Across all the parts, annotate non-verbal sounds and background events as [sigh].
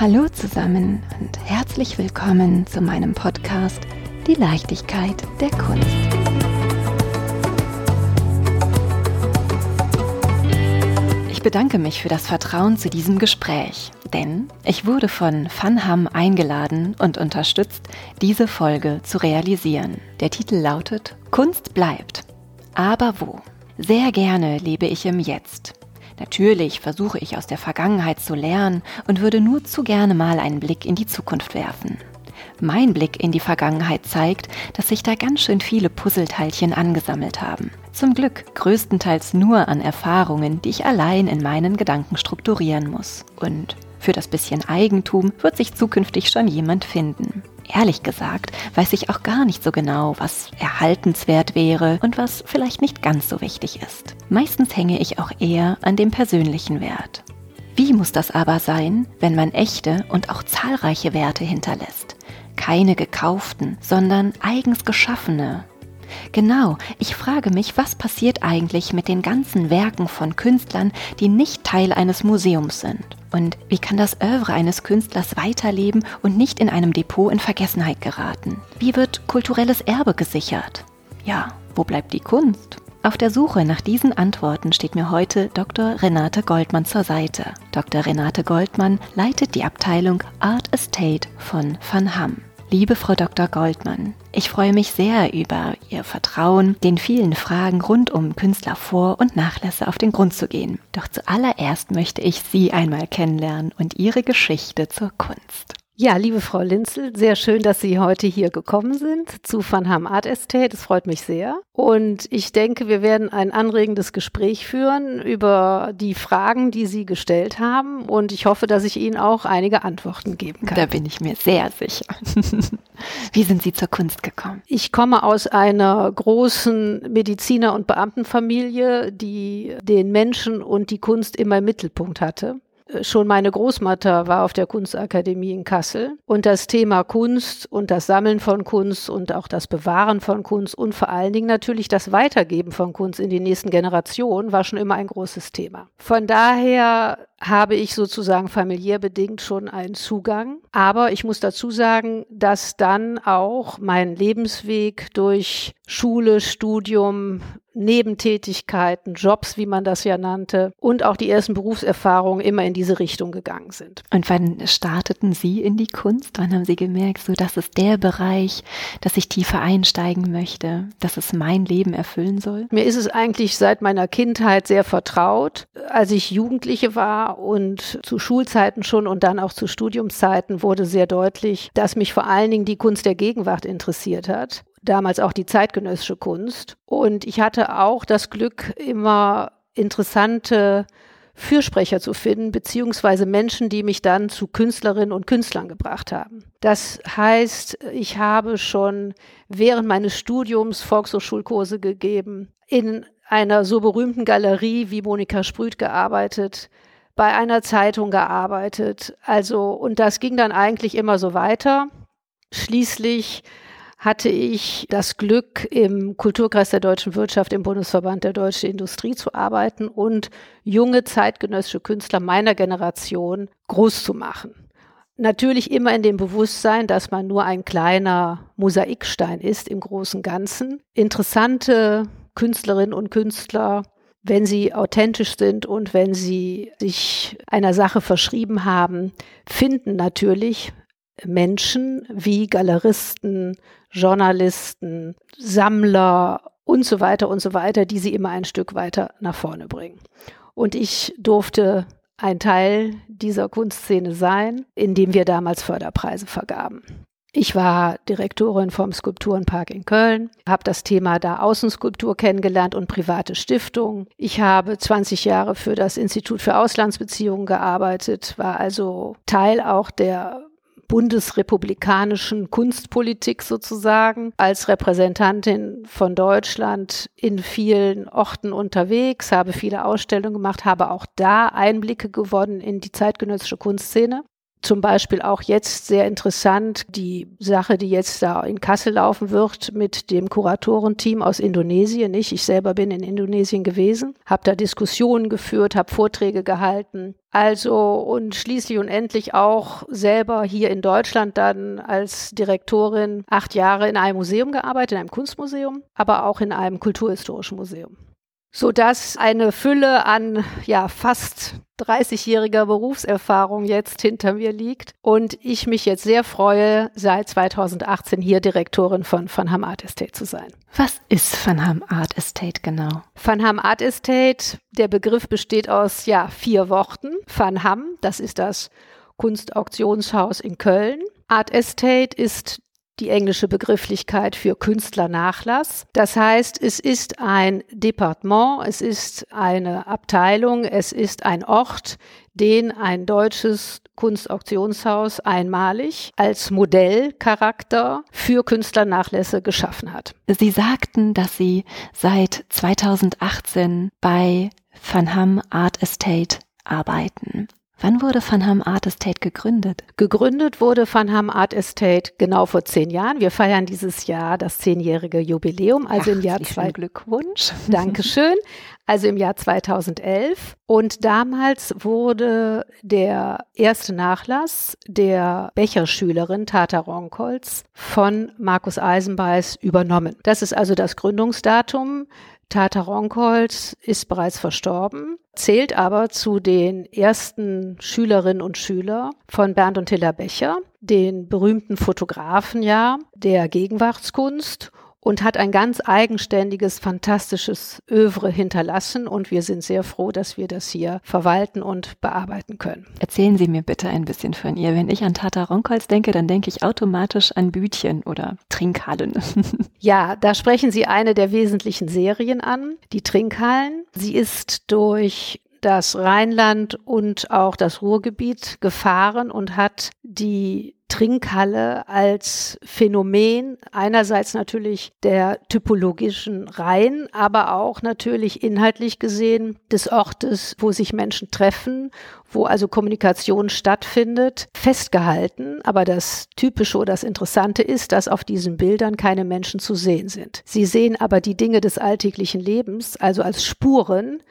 Hallo zusammen und herzlich willkommen zu meinem Podcast Die Leichtigkeit der Kunst. Ich bedanke mich für das Vertrauen zu diesem Gespräch, denn ich wurde von Funham eingeladen und unterstützt, diese Folge zu realisieren. Der Titel lautet Kunst bleibt. Aber wo? Sehr gerne lebe ich im Jetzt. Natürlich versuche ich aus der Vergangenheit zu lernen und würde nur zu gerne mal einen Blick in die Zukunft werfen. Mein Blick in die Vergangenheit zeigt, dass sich da ganz schön viele Puzzleteilchen angesammelt haben. Zum Glück größtenteils nur an Erfahrungen, die ich allein in meinen Gedanken strukturieren muss. Und für das bisschen Eigentum wird sich zukünftig schon jemand finden. Ehrlich gesagt weiß ich auch gar nicht so genau, was erhaltenswert wäre und was vielleicht nicht ganz so wichtig ist. Meistens hänge ich auch eher an dem persönlichen Wert. Wie muss das aber sein, wenn man echte und auch zahlreiche Werte hinterlässt? Keine gekauften, sondern eigens geschaffene, Genau, ich frage mich, was passiert eigentlich mit den ganzen Werken von Künstlern, die nicht Teil eines Museums sind? Und wie kann das Övre eines Künstlers weiterleben und nicht in einem Depot in Vergessenheit geraten? Wie wird kulturelles Erbe gesichert? Ja, wo bleibt die Kunst? Auf der Suche nach diesen Antworten steht mir heute Dr. Renate Goldmann zur Seite. Dr. Renate Goldmann leitet die Abteilung Art Estate von Van Hamm. Liebe Frau Dr. Goldmann, ich freue mich sehr über Ihr Vertrauen, den vielen Fragen rund um Künstlervor- und Nachlässe auf den Grund zu gehen. Doch zuallererst möchte ich Sie einmal kennenlernen und Ihre Geschichte zur Kunst. Ja, liebe Frau Linzel, sehr schön, dass Sie heute hier gekommen sind zu Van Ham Art Estate. Das freut mich sehr. Und ich denke, wir werden ein anregendes Gespräch führen über die Fragen, die Sie gestellt haben. Und ich hoffe, dass ich Ihnen auch einige Antworten geben kann. Da bin ich mir sehr sicher. [laughs] Wie sind Sie zur Kunst gekommen? Ich komme aus einer großen Mediziner- und Beamtenfamilie, die den Menschen und die Kunst immer im Mittelpunkt hatte schon meine Großmutter war auf der Kunstakademie in Kassel und das Thema Kunst und das Sammeln von Kunst und auch das Bewahren von Kunst und vor allen Dingen natürlich das Weitergeben von Kunst in die nächsten Generationen war schon immer ein großes Thema. Von daher habe ich sozusagen familiär bedingt schon einen Zugang. Aber ich muss dazu sagen, dass dann auch mein Lebensweg durch Schule, Studium, Nebentätigkeiten, Jobs, wie man das ja nannte, und auch die ersten Berufserfahrungen immer in diese Richtung gegangen sind. Und wann starteten Sie in die Kunst? Wann haben Sie gemerkt, so das ist der Bereich, dass ich tiefer einsteigen möchte, dass es mein Leben erfüllen soll? Mir ist es eigentlich seit meiner Kindheit sehr vertraut. Als ich Jugendliche war und zu Schulzeiten schon und dann auch zu Studiumszeiten wurde sehr deutlich, dass mich vor allen Dingen die Kunst der Gegenwart interessiert hat damals auch die zeitgenössische Kunst. Und ich hatte auch das Glück, immer interessante Fürsprecher zu finden, beziehungsweise Menschen, die mich dann zu Künstlerinnen und Künstlern gebracht haben. Das heißt, ich habe schon während meines Studiums Volkshochschulkurse gegeben, in einer so berühmten Galerie wie Monika Sprüth gearbeitet, bei einer Zeitung gearbeitet. Also, und das ging dann eigentlich immer so weiter. Schließlich hatte ich das Glück, im Kulturkreis der deutschen Wirtschaft im Bundesverband der deutschen Industrie zu arbeiten und junge zeitgenössische Künstler meiner Generation groß zu machen. Natürlich immer in dem Bewusstsein, dass man nur ein kleiner Mosaikstein ist im großen Ganzen. Interessante Künstlerinnen und Künstler, wenn sie authentisch sind und wenn sie sich einer Sache verschrieben haben, finden natürlich Menschen wie Galeristen, Journalisten, Sammler und so weiter und so weiter, die sie immer ein Stück weiter nach vorne bringen. Und ich durfte ein Teil dieser Kunstszene sein, indem wir damals Förderpreise vergaben. Ich war Direktorin vom Skulpturenpark in Köln, habe das Thema da Außenskulptur kennengelernt und private Stiftungen. Ich habe 20 Jahre für das Institut für Auslandsbeziehungen gearbeitet, war also Teil auch der bundesrepublikanischen Kunstpolitik sozusagen als Repräsentantin von Deutschland in vielen Orten unterwegs, habe viele Ausstellungen gemacht, habe auch da Einblicke gewonnen in die zeitgenössische Kunstszene. Zum Beispiel auch jetzt sehr interessant die Sache, die jetzt da in Kassel laufen wird mit dem Kuratorenteam aus Indonesien. Nicht? Ich selber bin in Indonesien gewesen, habe da Diskussionen geführt, habe Vorträge gehalten. Also und schließlich und endlich auch selber hier in Deutschland dann als Direktorin acht Jahre in einem Museum gearbeitet, in einem Kunstmuseum, aber auch in einem kulturhistorischen Museum so dass eine Fülle an ja fast 30-jähriger Berufserfahrung jetzt hinter mir liegt und ich mich jetzt sehr freue, seit 2018 hier Direktorin von Van Ham Art Estate zu sein. Was ist Van Ham Art Estate genau? Van Ham Art Estate, der Begriff besteht aus ja vier Worten. Van Ham, das ist das Kunstauktionshaus in Köln. Art Estate ist die englische Begrifflichkeit für Künstlernachlass. Das heißt, es ist ein Departement, es ist eine Abteilung, es ist ein Ort, den ein deutsches Kunstauktionshaus einmalig als Modellcharakter für Künstlernachlässe geschaffen hat. Sie sagten, dass Sie seit 2018 bei Van Ham Art Estate arbeiten. Wann wurde Van Ham Art Estate gegründet? Gegründet wurde Van Ham Art Estate genau vor zehn Jahren. Wir feiern dieses Jahr das zehnjährige Jubiläum, also Ach, im Jahr zwei. Glückwunsch. [laughs] Dankeschön. Also im Jahr 2011. Und damals wurde der erste Nachlass der Becherschülerin Tata Ronkholz von Markus Eisenbeiß übernommen. Das ist also das Gründungsdatum. Tata Ronkholz ist bereits verstorben, zählt aber zu den ersten Schülerinnen und Schüler von Bernd und Hilla Becher, den berühmten Fotografen ja der Gegenwartskunst und hat ein ganz eigenständiges, fantastisches Övre hinterlassen und wir sind sehr froh, dass wir das hier verwalten und bearbeiten können. Erzählen Sie mir bitte ein bisschen von ihr. Wenn ich an Tata Ronkholz denke, dann denke ich automatisch an Bütchen oder Trinkhallen. [laughs] ja, da sprechen Sie eine der wesentlichen Serien an, die Trinkhallen. Sie ist durch das Rheinland und auch das Ruhrgebiet gefahren und hat die Trinkhalle als Phänomen einerseits natürlich der typologischen Reihen, aber auch natürlich inhaltlich gesehen des Ortes, wo sich Menschen treffen, wo also Kommunikation stattfindet, festgehalten. Aber das Typische oder das Interessante ist, dass auf diesen Bildern keine Menschen zu sehen sind. Sie sehen aber die Dinge des alltäglichen Lebens, also als Spuren.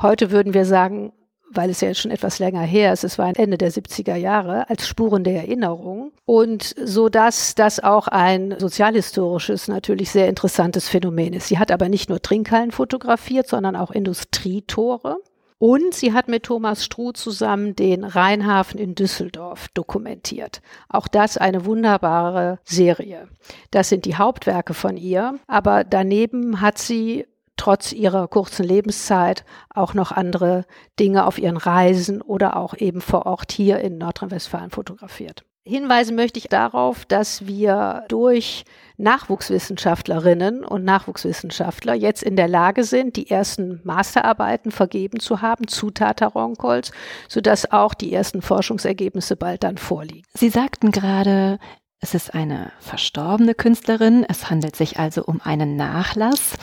Heute würden wir sagen, weil es ja schon etwas länger her ist, es war Ende der 70er Jahre, als Spuren der Erinnerung. Und so dass das auch ein sozialhistorisches, natürlich sehr interessantes Phänomen ist. Sie hat aber nicht nur Trinkhallen fotografiert, sondern auch Industrietore. Und sie hat mit Thomas Struh zusammen den Rheinhafen in Düsseldorf dokumentiert. Auch das eine wunderbare Serie. Das sind die Hauptwerke von ihr. Aber daneben hat sie trotz ihrer kurzen Lebenszeit auch noch andere Dinge auf ihren Reisen oder auch eben vor Ort hier in Nordrhein-Westfalen fotografiert. Hinweisen möchte ich darauf, dass wir durch Nachwuchswissenschaftlerinnen und Nachwuchswissenschaftler jetzt in der Lage sind, die ersten Masterarbeiten vergeben zu haben zu Tataronkolz, sodass auch die ersten Forschungsergebnisse bald dann vorliegen. Sie sagten gerade, es ist eine verstorbene Künstlerin, es handelt sich also um einen Nachlass.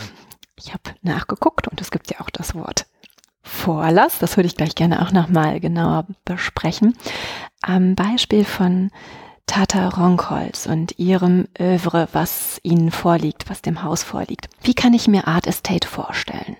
Ich habe nachgeguckt und es gibt ja auch das Wort Vorlass. Das würde ich gleich gerne auch nochmal genauer besprechen. Am Beispiel von Tata Ronkholz und ihrem Övre, was ihnen vorliegt, was dem Haus vorliegt. Wie kann ich mir Art Estate vorstellen?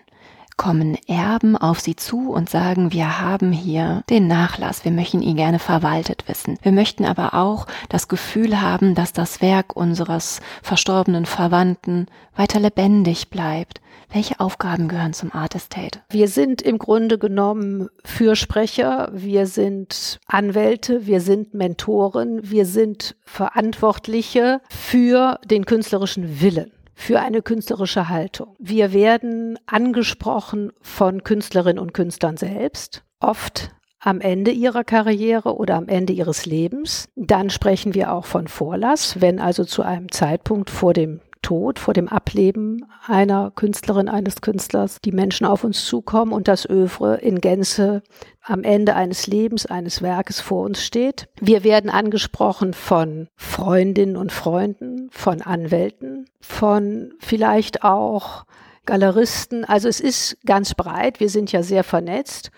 kommen Erben auf sie zu und sagen, wir haben hier den Nachlass, wir möchten ihn gerne verwaltet wissen. Wir möchten aber auch das Gefühl haben, dass das Werk unseres verstorbenen Verwandten weiter lebendig bleibt. Welche Aufgaben gehören zum Art Estate? Wir sind im Grunde genommen Fürsprecher, wir sind Anwälte, wir sind Mentoren, wir sind Verantwortliche für den künstlerischen Willen für eine künstlerische Haltung. Wir werden angesprochen von Künstlerinnen und Künstlern selbst, oft am Ende ihrer Karriere oder am Ende ihres Lebens. Dann sprechen wir auch von Vorlass, wenn also zu einem Zeitpunkt vor dem Tod, vor dem Ableben einer Künstlerin, eines Künstlers, die Menschen auf uns zukommen und das Övre in Gänze am Ende eines Lebens, eines Werkes vor uns steht. Wir werden angesprochen von Freundinnen und Freunden, von Anwälten, von vielleicht auch Galeristen. Also es ist ganz breit. Wir sind ja sehr vernetzt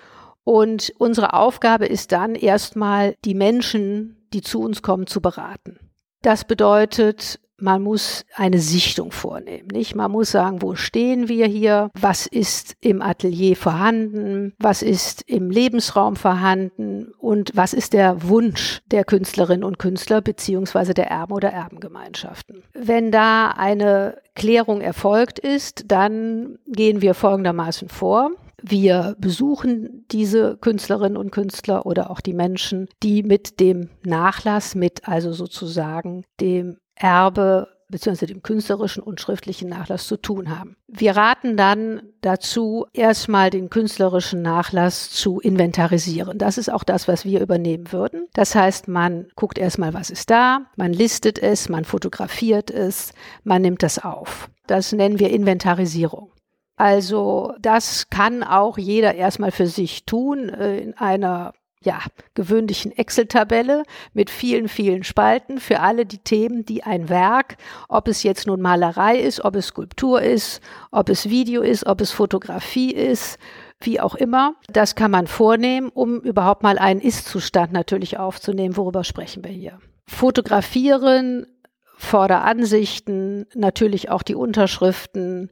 Und unsere Aufgabe ist dann erstmal, die Menschen, die zu uns kommen, zu beraten. Das bedeutet, man muss eine Sichtung vornehmen, nicht? Man muss sagen, wo stehen wir hier? Was ist im Atelier vorhanden? Was ist im Lebensraum vorhanden? Und was ist der Wunsch der Künstlerinnen und Künstler beziehungsweise der Erben oder Erbengemeinschaften? Wenn da eine Klärung erfolgt ist, dann gehen wir folgendermaßen vor. Wir besuchen diese Künstlerinnen und Künstler oder auch die Menschen, die mit dem Nachlass, mit also sozusagen dem Erbe bzw. dem künstlerischen und schriftlichen Nachlass zu tun haben. Wir raten dann dazu, erstmal den künstlerischen Nachlass zu inventarisieren. Das ist auch das, was wir übernehmen würden. Das heißt, man guckt erstmal, was ist da, man listet es, man fotografiert es, man nimmt das auf. Das nennen wir Inventarisierung. Also das kann auch jeder erstmal für sich tun äh, in einer ja, gewöhnlichen Excel-Tabelle mit vielen, vielen Spalten für alle die Themen, die ein Werk, ob es jetzt nun Malerei ist, ob es Skulptur ist, ob es Video ist, ob es Fotografie ist, wie auch immer, das kann man vornehmen, um überhaupt mal einen Ist-Zustand natürlich aufzunehmen. Worüber sprechen wir hier? Fotografieren, Vorderansichten, natürlich auch die Unterschriften,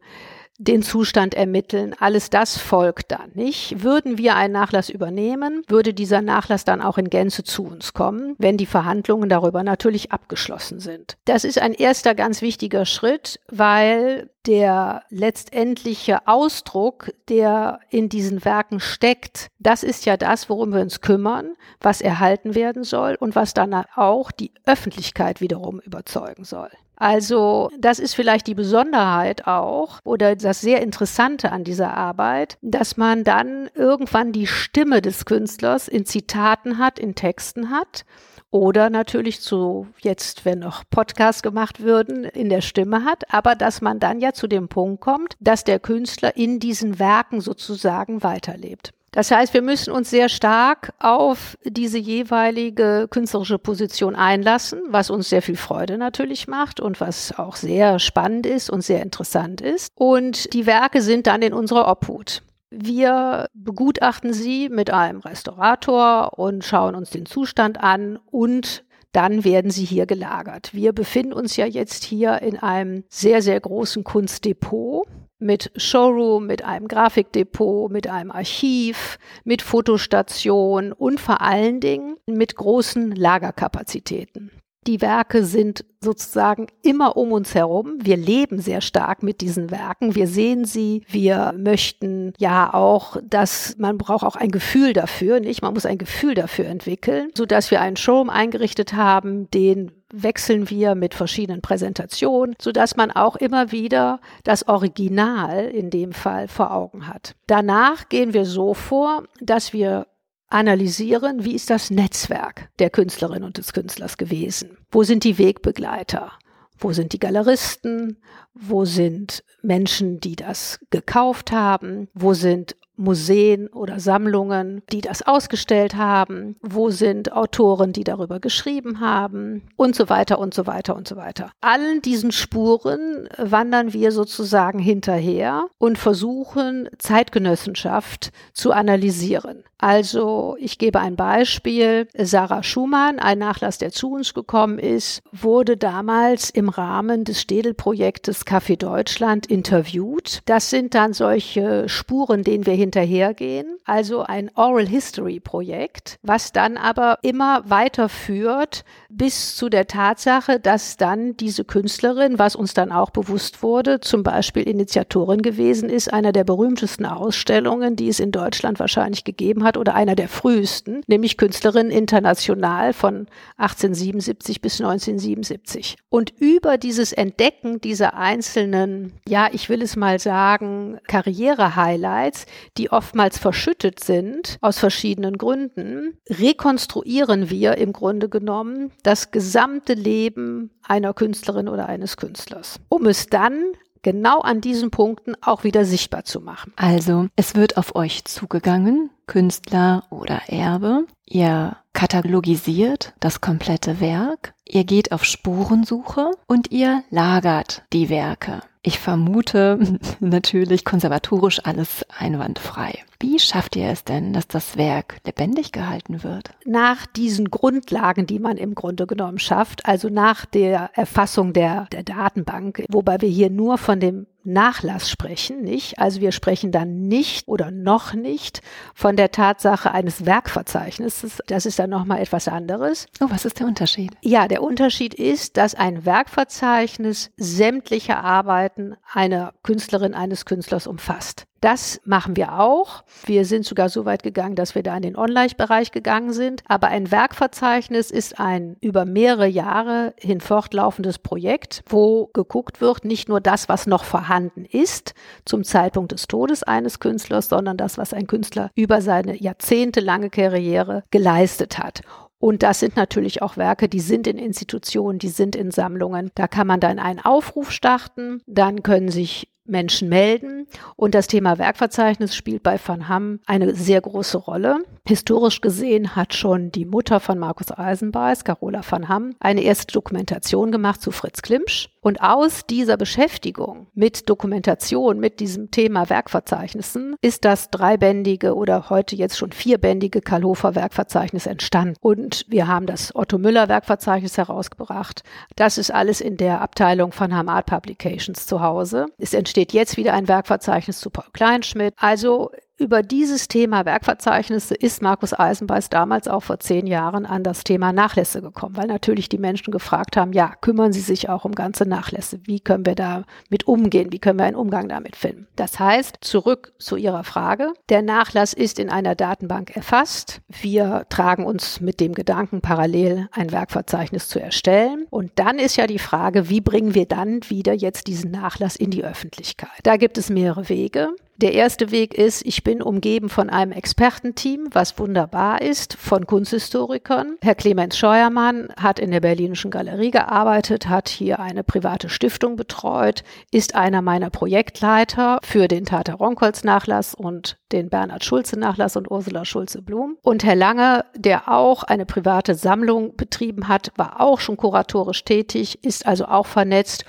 den Zustand ermitteln. Alles das folgt dann, nicht? Würden wir einen Nachlass übernehmen, würde dieser Nachlass dann auch in Gänze zu uns kommen, wenn die Verhandlungen darüber natürlich abgeschlossen sind. Das ist ein erster ganz wichtiger Schritt, weil der letztendliche Ausdruck, der in diesen Werken steckt, das ist ja das, worum wir uns kümmern, was erhalten werden soll und was dann auch die Öffentlichkeit wiederum überzeugen soll. Also das ist vielleicht die Besonderheit auch oder das sehr Interessante an dieser Arbeit, dass man dann irgendwann die Stimme des Künstlers in Zitaten hat, in Texten hat oder natürlich zu jetzt, wenn noch Podcasts gemacht würden, in der Stimme hat, aber dass man dann ja zu dem Punkt kommt, dass der Künstler in diesen Werken sozusagen weiterlebt. Das heißt, wir müssen uns sehr stark auf diese jeweilige künstlerische Position einlassen, was uns sehr viel Freude natürlich macht und was auch sehr spannend ist und sehr interessant ist. Und die Werke sind dann in unserer Obhut. Wir begutachten sie mit einem Restaurator und schauen uns den Zustand an und dann werden sie hier gelagert. Wir befinden uns ja jetzt hier in einem sehr, sehr großen Kunstdepot mit Showroom, mit einem Grafikdepot, mit einem Archiv, mit Fotostation und vor allen Dingen mit großen Lagerkapazitäten. Die Werke sind sozusagen immer um uns herum. Wir leben sehr stark mit diesen Werken. Wir sehen sie. Wir möchten ja auch, dass man braucht auch ein Gefühl dafür, nicht? Man muss ein Gefühl dafür entwickeln, so dass wir einen Showroom eingerichtet haben, den wechseln wir mit verschiedenen Präsentationen, so dass man auch immer wieder das Original in dem Fall vor Augen hat. Danach gehen wir so vor, dass wir analysieren, wie ist das Netzwerk der Künstlerin und des Künstlers gewesen? Wo sind die Wegbegleiter? Wo sind die Galeristen? Wo sind Menschen, die das gekauft haben? Wo sind Museen oder Sammlungen, die das ausgestellt haben? Wo sind Autoren, die darüber geschrieben haben? Und so weiter und so weiter und so weiter. Allen diesen Spuren wandern wir sozusagen hinterher und versuchen, Zeitgenossenschaft zu analysieren. Also ich gebe ein Beispiel. Sarah Schumann, ein Nachlass, der zu uns gekommen ist, wurde damals im Rahmen des Städel-Projektes Café Deutschland interviewt. Das sind dann solche Spuren, denen wir hinterhergehen. Also ein Oral History Projekt, was dann aber immer weiterführt bis zu der Tatsache, dass dann diese Künstlerin, was uns dann auch bewusst wurde, zum Beispiel Initiatorin gewesen ist, einer der berühmtesten Ausstellungen, die es in Deutschland wahrscheinlich gegeben hat oder einer der frühesten, nämlich Künstlerin international von 1877 bis 1977. Und über dieses Entdecken dieser einzelnen, ja, ich will es mal sagen, Karriere-Highlights, die oftmals verschüttet sind aus verschiedenen Gründen, rekonstruieren wir im Grunde genommen das gesamte Leben einer Künstlerin oder eines Künstlers, um es dann genau an diesen Punkten auch wieder sichtbar zu machen. Also, es wird auf euch zugegangen, Künstler oder Erbe. Ihr katalogisiert das komplette Werk, ihr geht auf Spurensuche und ihr lagert die Werke. Ich vermute [laughs] natürlich konservatorisch alles einwandfrei. Wie schafft ihr es denn, dass das Werk lebendig gehalten wird? Nach diesen Grundlagen, die man im Grunde genommen schafft, also nach der Erfassung der, der Datenbank, wobei wir hier nur von dem Nachlass sprechen, nicht? Also wir sprechen dann nicht oder noch nicht von der Tatsache eines Werkverzeichnisses. Das ist dann nochmal etwas anderes. Oh, was ist der Unterschied? Ja, der Unterschied ist, dass ein Werkverzeichnis sämtliche Arbeiten einer Künstlerin, eines Künstlers umfasst. Das machen wir auch. Wir sind sogar so weit gegangen, dass wir da in den Online-Bereich gegangen sind. Aber ein Werkverzeichnis ist ein über mehrere Jahre hin fortlaufendes Projekt, wo geguckt wird, nicht nur das, was noch vorhanden ist zum Zeitpunkt des Todes eines Künstlers, sondern das, was ein Künstler über seine jahrzehntelange Karriere geleistet hat. Und das sind natürlich auch Werke, die sind in Institutionen, die sind in Sammlungen. Da kann man dann einen Aufruf starten, dann können sich Menschen melden. Und das Thema Werkverzeichnis spielt bei Van Hamm eine sehr große Rolle. Historisch gesehen hat schon die Mutter von Markus Eisenbeis, Carola van Hamm, eine erste Dokumentation gemacht zu Fritz Klimsch. Und aus dieser Beschäftigung mit Dokumentation, mit diesem Thema Werkverzeichnissen, ist das dreibändige oder heute jetzt schon vierbändige Karlhofer Werkverzeichnis entstanden. Und wir haben das Otto Müller Werkverzeichnis herausgebracht. Das ist alles in der Abteilung von Hamm Art Publications zu Hause. Es entsteht jetzt wieder ein Werkverzeichnis zu Paul Kleinschmidt. Also über dieses Thema Werkverzeichnisse ist Markus Eisenbeiß damals auch vor zehn Jahren an das Thema Nachlässe gekommen, weil natürlich die Menschen gefragt haben, ja, kümmern Sie sich auch um ganze Nachlässe? Wie können wir damit umgehen? Wie können wir einen Umgang damit finden? Das heißt, zurück zu Ihrer Frage. Der Nachlass ist in einer Datenbank erfasst. Wir tragen uns mit dem Gedanken, parallel ein Werkverzeichnis zu erstellen. Und dann ist ja die Frage, wie bringen wir dann wieder jetzt diesen Nachlass in die Öffentlichkeit? Da gibt es mehrere Wege. Der erste Weg ist, ich bin umgeben von einem Expertenteam, was wunderbar ist, von Kunsthistorikern. Herr Clemens Scheuermann hat in der Berlinischen Galerie gearbeitet, hat hier eine private Stiftung betreut, ist einer meiner Projektleiter für den Tata Ronkholz Nachlass und den Bernhard Schulze Nachlass und Ursula Schulze Blum. Und Herr Lange, der auch eine private Sammlung betrieben hat, war auch schon kuratorisch tätig, ist also auch vernetzt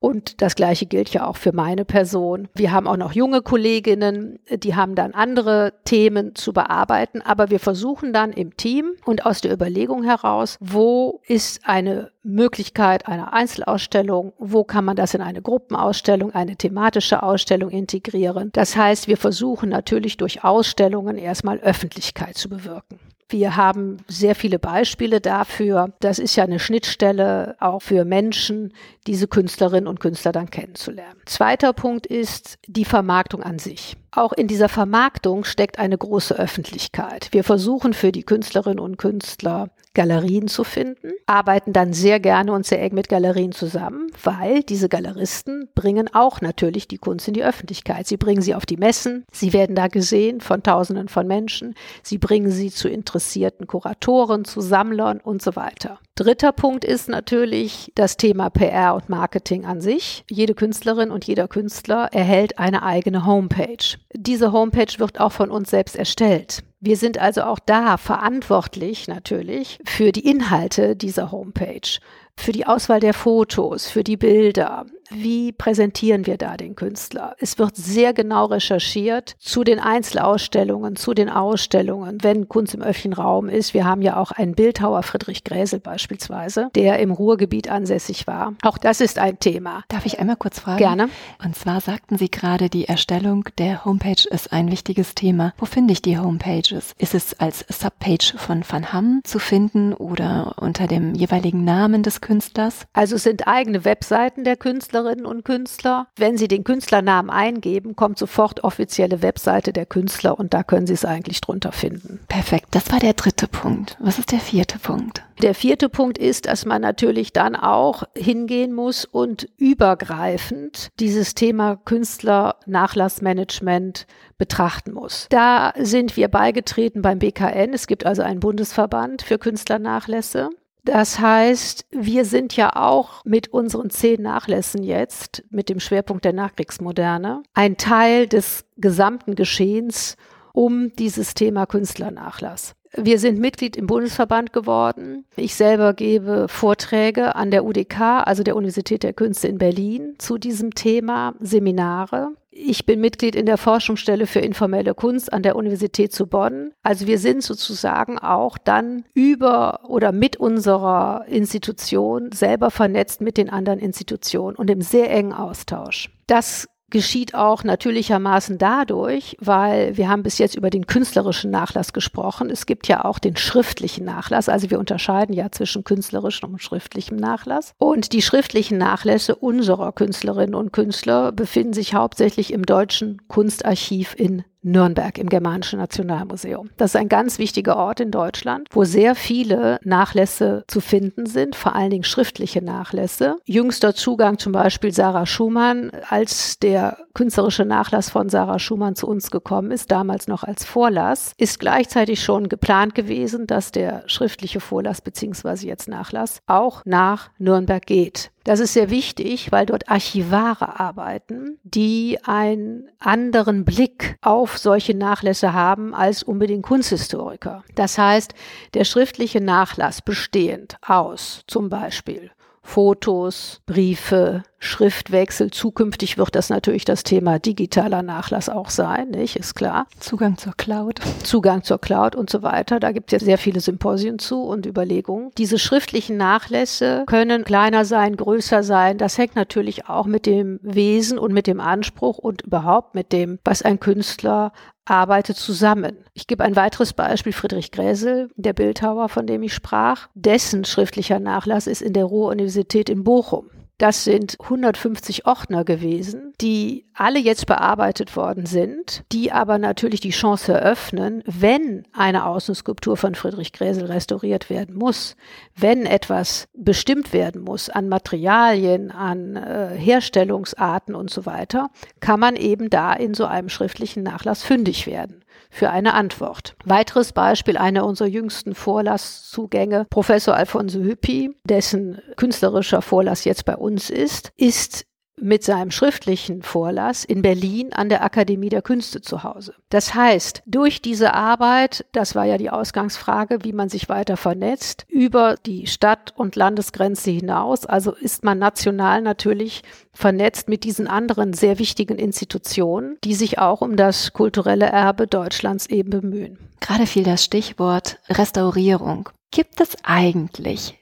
und das Gleiche gilt ja auch für meine Person. Wir haben auch noch junge Kolleginnen, die haben dann andere Themen zu bearbeiten, aber wir versuchen dann im Team und aus der Überlegung heraus, wo ist eine Möglichkeit einer Einzelausstellung, wo kann man das in eine Gruppenausstellung, eine thematische Ausstellung integrieren. Das heißt, wir versuchen natürlich durch Ausstellungen erstmal Öffentlichkeit zu bewirken. Wir haben sehr viele Beispiele dafür. Das ist ja eine Schnittstelle auch für Menschen, diese Künstlerinnen und Künstler dann kennenzulernen. Zweiter Punkt ist die Vermarktung an sich. Auch in dieser Vermarktung steckt eine große Öffentlichkeit. Wir versuchen für die Künstlerinnen und Künstler Galerien zu finden, arbeiten dann sehr gerne und sehr eng mit Galerien zusammen, weil diese Galeristen bringen auch natürlich die Kunst in die Öffentlichkeit. Sie bringen sie auf die Messen, sie werden da gesehen von Tausenden von Menschen, sie bringen sie zu interessierten Kuratoren, zu Sammlern und so weiter. Dritter Punkt ist natürlich das Thema PR und Marketing an sich. Jede Künstlerin und jeder Künstler erhält eine eigene Homepage. Diese Homepage wird auch von uns selbst erstellt. Wir sind also auch da verantwortlich natürlich für die Inhalte dieser Homepage für die Auswahl der Fotos, für die Bilder. Wie präsentieren wir da den Künstler? Es wird sehr genau recherchiert zu den Einzelausstellungen, zu den Ausstellungen, wenn Kunst im öffentlichen Raum ist. Wir haben ja auch einen Bildhauer, Friedrich Gräsel beispielsweise, der im Ruhrgebiet ansässig war. Auch das ist ein Thema. Darf ich einmal kurz fragen? Gerne. Und zwar sagten Sie gerade, die Erstellung der Homepage ist ein wichtiges Thema. Wo finde ich die Homepages? Ist es als Subpage von Van Hamm zu finden oder unter dem jeweiligen Namen des Künstlers? Also es sind eigene Webseiten der Künstlerinnen und Künstler. Wenn Sie den Künstlernamen eingeben, kommt sofort offizielle Webseite der Künstler und da können Sie es eigentlich drunter finden. Perfekt, das war der dritte Punkt. Was ist der vierte Punkt? Der vierte Punkt ist, dass man natürlich dann auch hingehen muss und übergreifend dieses Thema Künstlernachlassmanagement betrachten muss. Da sind wir beigetreten beim BKN. Es gibt also einen Bundesverband für Künstlernachlässe. Das heißt, wir sind ja auch mit unseren zehn Nachlässen jetzt, mit dem Schwerpunkt der Nachkriegsmoderne, ein Teil des gesamten Geschehens um dieses Thema Künstlernachlass. Wir sind Mitglied im Bundesverband geworden. Ich selber gebe Vorträge an der UDK, also der Universität der Künste in Berlin, zu diesem Thema, Seminare. Ich bin Mitglied in der Forschungsstelle für informelle Kunst an der Universität zu Bonn. Also wir sind sozusagen auch dann über oder mit unserer Institution selber vernetzt mit den anderen Institutionen und im sehr engen Austausch. Das geschieht auch natürlichermaßen dadurch, weil wir haben bis jetzt über den künstlerischen Nachlass gesprochen. Es gibt ja auch den schriftlichen Nachlass. Also wir unterscheiden ja zwischen künstlerischem und schriftlichem Nachlass. Und die schriftlichen Nachlässe unserer Künstlerinnen und Künstler befinden sich hauptsächlich im Deutschen Kunstarchiv in Nürnberg im Germanischen Nationalmuseum. Das ist ein ganz wichtiger Ort in Deutschland, wo sehr viele Nachlässe zu finden sind, vor allen Dingen schriftliche Nachlässe. Jüngster Zugang zum Beispiel Sarah Schumann, als der künstlerische Nachlass von Sarah Schumann zu uns gekommen ist, damals noch als Vorlass, ist gleichzeitig schon geplant gewesen, dass der schriftliche Vorlass bzw. jetzt Nachlass auch nach Nürnberg geht. Das ist sehr wichtig, weil dort Archivare arbeiten, die einen anderen Blick auf solche Nachlässe haben als unbedingt Kunsthistoriker. Das heißt, der schriftliche Nachlass bestehend aus zum Beispiel Fotos, Briefe, Schriftwechsel. Zukünftig wird das natürlich das Thema digitaler Nachlass auch sein, nicht? Ist klar. Zugang zur Cloud. Zugang zur Cloud und so weiter. Da gibt es ja sehr viele Symposien zu und Überlegungen. Diese schriftlichen Nachlässe können kleiner sein, größer sein. Das hängt natürlich auch mit dem Wesen und mit dem Anspruch und überhaupt mit dem, was ein Künstler arbeitet zusammen. Ich gebe ein weiteres Beispiel, Friedrich Gräsel, der Bildhauer, von dem ich sprach. Dessen schriftlicher Nachlass ist in der Ruhr-Universität in Bochum. Das sind 150 Ordner gewesen, die alle jetzt bearbeitet worden sind, die aber natürlich die Chance eröffnen, wenn eine Außenskulptur von Friedrich Gräsel restauriert werden muss, wenn etwas bestimmt werden muss an Materialien, an äh, Herstellungsarten und so weiter, kann man eben da in so einem schriftlichen Nachlass fündig werden für eine Antwort. Weiteres Beispiel, einer unserer jüngsten Vorlasszugänge, Professor Alfonso Hüppi, dessen künstlerischer Vorlass jetzt bei uns ist, ist mit seinem schriftlichen Vorlass in Berlin an der Akademie der Künste zu Hause. Das heißt, durch diese Arbeit, das war ja die Ausgangsfrage, wie man sich weiter vernetzt, über die Stadt- und Landesgrenze hinaus, also ist man national natürlich vernetzt mit diesen anderen sehr wichtigen Institutionen, die sich auch um das kulturelle Erbe Deutschlands eben bemühen. Gerade fiel das Stichwort Restaurierung. Gibt es eigentlich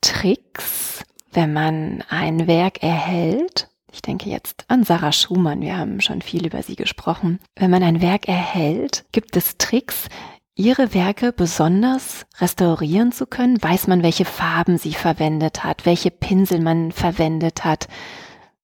Tricks, wenn man ein Werk erhält ich denke jetzt an Sarah Schumann, wir haben schon viel über sie gesprochen. Wenn man ein Werk erhält, gibt es Tricks, ihre Werke besonders restaurieren zu können? Weiß man, welche Farben sie verwendet hat, welche Pinsel man verwendet hat?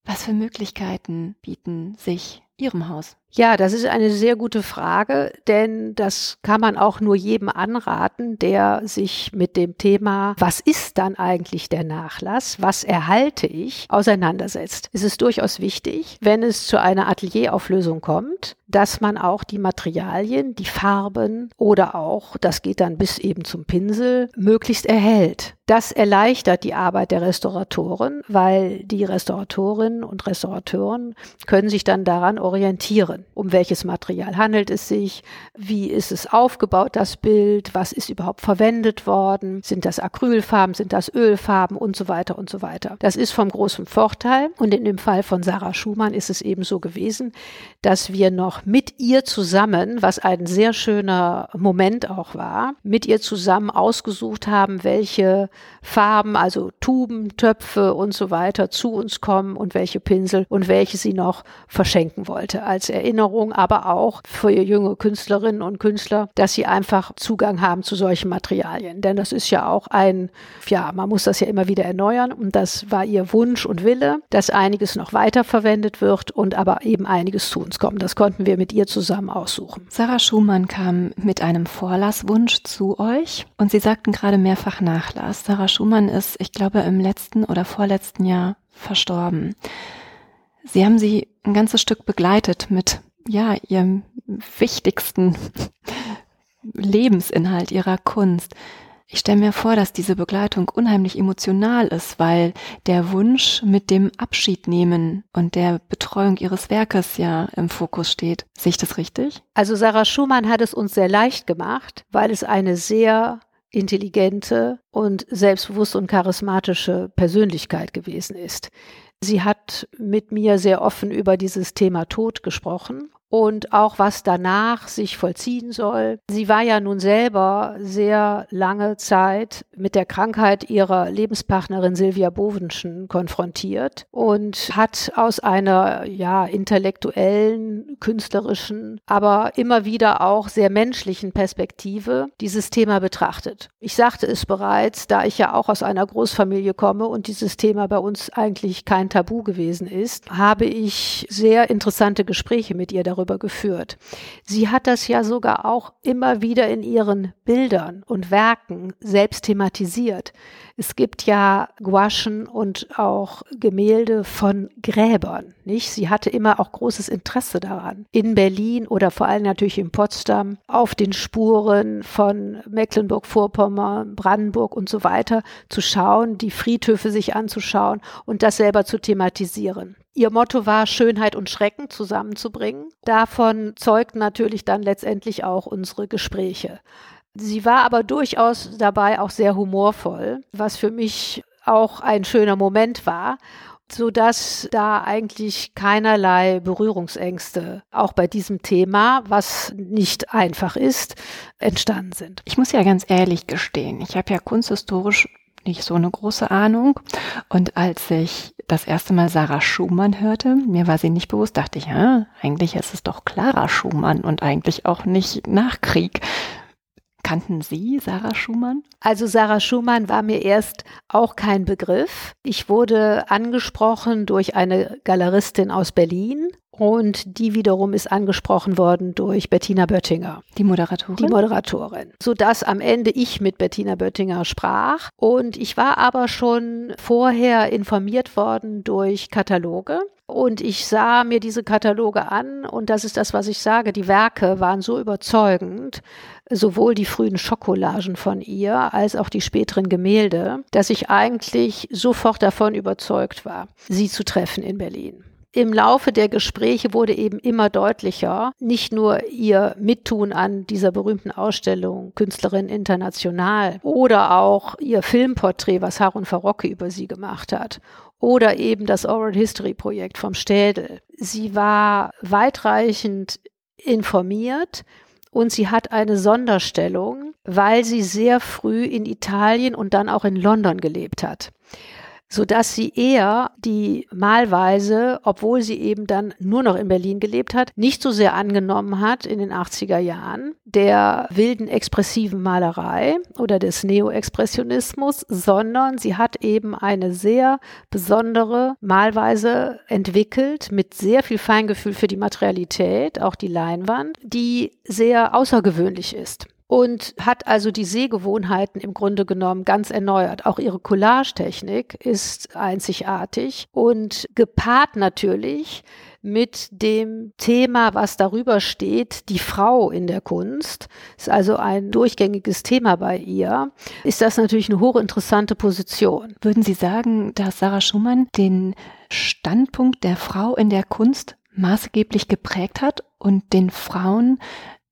Was für Möglichkeiten bieten sich Ihrem Haus? Ja, das ist eine sehr gute Frage, denn das kann man auch nur jedem anraten, der sich mit dem Thema, was ist dann eigentlich der Nachlass, was erhalte ich, auseinandersetzt. Es ist durchaus wichtig, wenn es zu einer Atelierauflösung kommt, dass man auch die Materialien, die Farben oder auch, das geht dann bis eben zum Pinsel, möglichst erhält. Das erleichtert die Arbeit der Restauratoren, weil die Restauratorinnen und Restaurateuren können sich dann daran orientieren. Um welches Material handelt es sich? Wie ist es aufgebaut, das Bild? Was ist überhaupt verwendet worden? Sind das Acrylfarben? Sind das Ölfarben? Und so weiter und so weiter. Das ist vom großen Vorteil. Und in dem Fall von Sarah Schumann ist es eben so gewesen, dass wir noch mit ihr zusammen, was ein sehr schöner Moment auch war, mit ihr zusammen ausgesucht haben, welche Farben, also Tuben, Töpfe und so weiter zu uns kommen und welche Pinsel und welche sie noch verschenken wollte als Erinnerung aber auch für junge Künstlerinnen und Künstler, dass sie einfach Zugang haben zu solchen Materialien. Denn das ist ja auch ein, ja, man muss das ja immer wieder erneuern und das war ihr Wunsch und Wille, dass einiges noch weiterverwendet wird und aber eben einiges zu uns kommt. Das konnten wir mit ihr zusammen aussuchen. Sarah Schumann kam mit einem Vorlasswunsch zu euch und Sie sagten gerade mehrfach Nachlass. Sarah Schumann ist, ich glaube, im letzten oder vorletzten Jahr verstorben. Sie haben sie ein ganzes Stück begleitet mit, ja, ihrem wichtigsten [laughs] Lebensinhalt, ihrer Kunst. Ich stelle mir vor, dass diese Begleitung unheimlich emotional ist, weil der Wunsch mit dem Abschiednehmen und der Betreuung ihres Werkes ja im Fokus steht. Sehe ich das richtig? Also Sarah Schumann hat es uns sehr leicht gemacht, weil es eine sehr intelligente und selbstbewusste und charismatische Persönlichkeit gewesen ist. Sie hat mit mir sehr offen über dieses Thema Tod gesprochen und auch was danach sich vollziehen soll. Sie war ja nun selber sehr lange Zeit mit der Krankheit ihrer Lebenspartnerin Silvia Bovenschen konfrontiert und hat aus einer ja intellektuellen, künstlerischen, aber immer wieder auch sehr menschlichen Perspektive dieses Thema betrachtet. Ich sagte es bereits, da ich ja auch aus einer Großfamilie komme und dieses Thema bei uns eigentlich kein Tabu gewesen ist, habe ich sehr interessante Gespräche mit ihr darüber darüber geführt. Sie hat das ja sogar auch immer wieder in ihren Bildern und Werken selbst thematisiert. Es gibt ja Gouachen und auch Gemälde von Gräbern, nicht? Sie hatte immer auch großes Interesse daran. In Berlin oder vor allem natürlich in Potsdam auf den Spuren von Mecklenburg-Vorpommern, Brandenburg und so weiter zu schauen, die Friedhöfe sich anzuschauen und das selber zu thematisieren. Ihr Motto war, Schönheit und Schrecken zusammenzubringen. Davon zeugten natürlich dann letztendlich auch unsere Gespräche. Sie war aber durchaus dabei auch sehr humorvoll, was für mich auch ein schöner Moment war, so dass da eigentlich keinerlei Berührungsängste auch bei diesem Thema, was nicht einfach ist, entstanden sind. Ich muss ja ganz ehrlich gestehen, ich habe ja kunsthistorisch nicht so eine große Ahnung. Und als ich das erste Mal Sarah Schumann hörte, mir war sie nicht bewusst, dachte ich, ja, eigentlich ist es doch Clara Schumann und eigentlich auch nicht Nachkrieg. Kannten Sie Sarah Schumann? Also Sarah Schumann war mir erst auch kein Begriff. Ich wurde angesprochen durch eine Galeristin aus Berlin und die wiederum ist angesprochen worden durch Bettina Böttinger. Die Moderatorin? Die Moderatorin. Sodass am Ende ich mit Bettina Böttinger sprach. Und ich war aber schon vorher informiert worden durch Kataloge. Und ich sah mir diese Kataloge an und das ist das, was ich sage. Die Werke waren so überzeugend, sowohl die frühen Schockcollagen von ihr als auch die späteren Gemälde, dass ich eigentlich sofort davon überzeugt war, sie zu treffen in Berlin. Im Laufe der Gespräche wurde eben immer deutlicher, nicht nur ihr Mittun an dieser berühmten Ausstellung Künstlerin International oder auch ihr Filmporträt, was Harun Farocke über sie gemacht hat oder eben das Oral History Projekt vom Städel. Sie war weitreichend informiert und sie hat eine Sonderstellung, weil sie sehr früh in Italien und dann auch in London gelebt hat so dass sie eher die malweise, obwohl sie eben dann nur noch in Berlin gelebt hat, nicht so sehr angenommen hat in den 80er Jahren der wilden expressiven Malerei oder des Neo-Expressionismus, sondern sie hat eben eine sehr besondere Malweise entwickelt mit sehr viel Feingefühl für die Materialität, auch die Leinwand, die sehr außergewöhnlich ist und hat also die Sehgewohnheiten im Grunde genommen ganz erneuert. Auch ihre Collage-Technik ist einzigartig und gepaart natürlich mit dem Thema, was darüber steht, die Frau in der Kunst, ist also ein durchgängiges Thema bei ihr, ist das natürlich eine hochinteressante Position. Würden Sie sagen, dass Sarah Schumann den Standpunkt der Frau in der Kunst maßgeblich geprägt hat und den Frauen